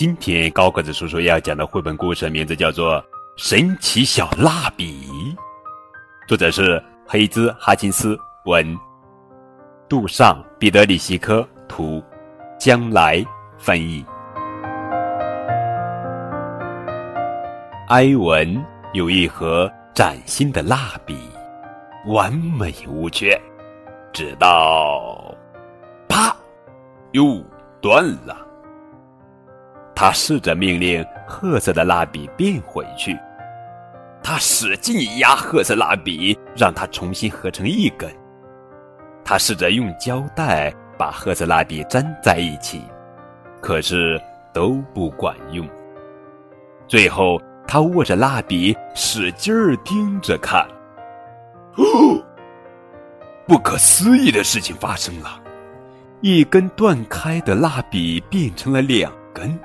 今天高个子叔叔要讲的绘本故事名字叫做《神奇小蜡笔》，作者是黑兹·哈金斯文，杜尚·彼得里希科图，将来翻译。埃文有一盒崭新的蜡笔，完美无缺，直到，啪，又断了。他试着命令褐色的蜡笔变回去，他使劲压褐色蜡笔，让它重新合成一根。他试着用胶带把褐色蜡笔粘在一起，可是都不管用。最后，他握着蜡笔，使劲儿盯着看。哦，不可思议的事情发生了，一根断开的蜡笔变成了两根。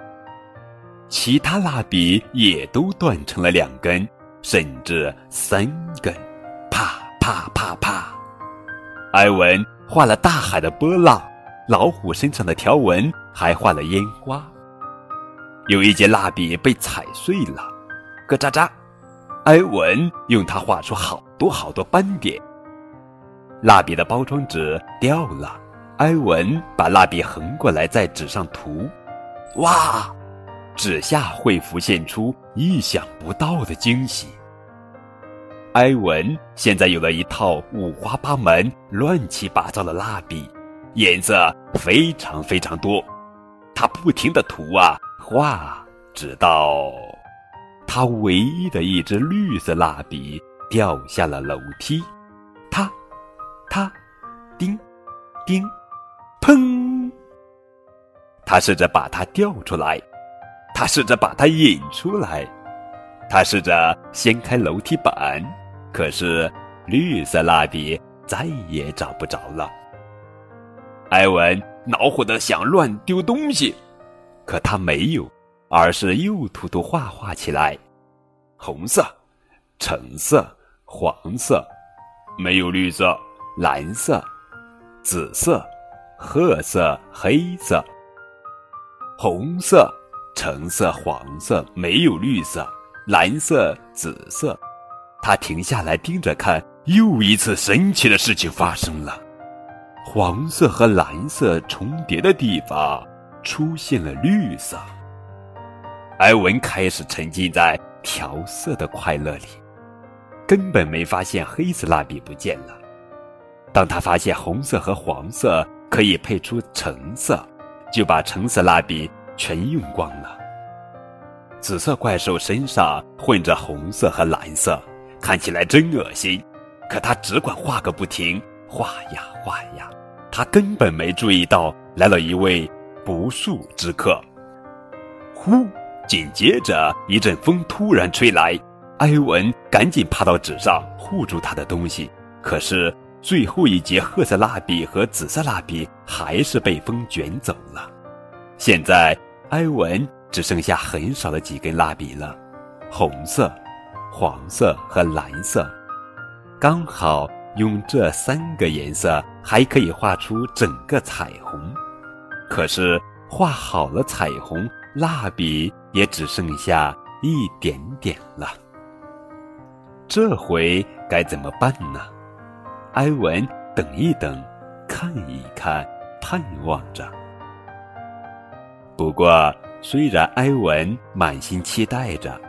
其他蜡笔也都断成了两根，甚至三根，啪啪啪啪！埃文画了大海的波浪，老虎身上的条纹，还画了烟花。有一节蜡笔被踩碎了，咯喳喳！埃文用它画出好多好多斑点。蜡笔的包装纸掉了，埃文把蜡笔横过来在纸上涂，哇！纸下会浮现出意想不到的惊喜。埃文现在有了一套五花八门、乱七八糟的蜡笔，颜色非常非常多。他不停的涂啊画，直到他唯一的一支绿色蜡笔掉下了楼梯。他，他，叮，叮，砰！他试着把它掉出来。他试着把它引出来，他试着掀开楼梯板，可是绿色蜡笔再也找不着了。埃文恼火的想乱丢东西，可他没有，而是又涂涂画画起来：红色、橙色、黄色，没有绿色；蓝色、紫色、褐色、黑色、红色。橙色、黄色没有绿色，蓝色、紫色。他停下来盯着看，又一次神奇的事情发生了：黄色和蓝色重叠的地方出现了绿色。埃文开始沉浸在调色的快乐里，根本没发现黑色蜡笔不见了。当他发现红色和黄色可以配出橙色，就把橙色蜡笔。全用光了。紫色怪兽身上混着红色和蓝色，看起来真恶心。可他只管画个不停，画呀画呀。他根本没注意到来了一位不速之客。呼！紧接着一阵风突然吹来，埃文赶紧爬到纸上护住他的东西。可是最后一节褐色蜡笔和紫色蜡笔还是被风卷走了。现在。埃文只剩下很少的几根蜡笔了，红色、黄色和蓝色，刚好用这三个颜色还可以画出整个彩虹。可是画好了彩虹，蜡笔也只剩下一点点了。这回该怎么办呢？埃文等一等，看一看，盼望着。不过，虽然埃文满心期待着，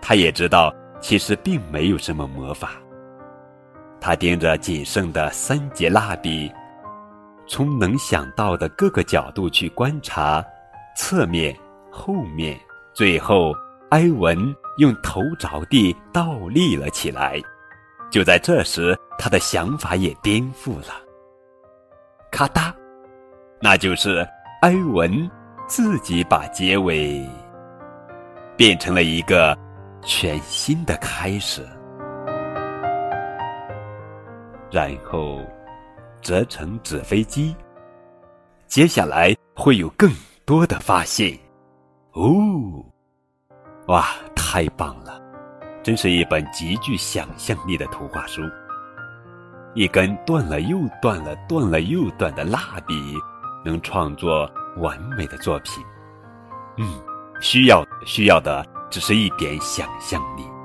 他也知道其实并没有什么魔法。他盯着仅剩的三节蜡笔，从能想到的各个角度去观察，侧面、后面，最后，埃文用头着地倒立了起来。就在这时，他的想法也颠覆了。咔嗒，那就是埃文。自己把结尾变成了一个全新的开始，然后折成纸飞机。接下来会有更多的发现。哦，哇，太棒了！真是一本极具想象力的图画书。一根断了又断了、断了又断的蜡笔，能创作。完美的作品，嗯，需要需要的只是一点想象力。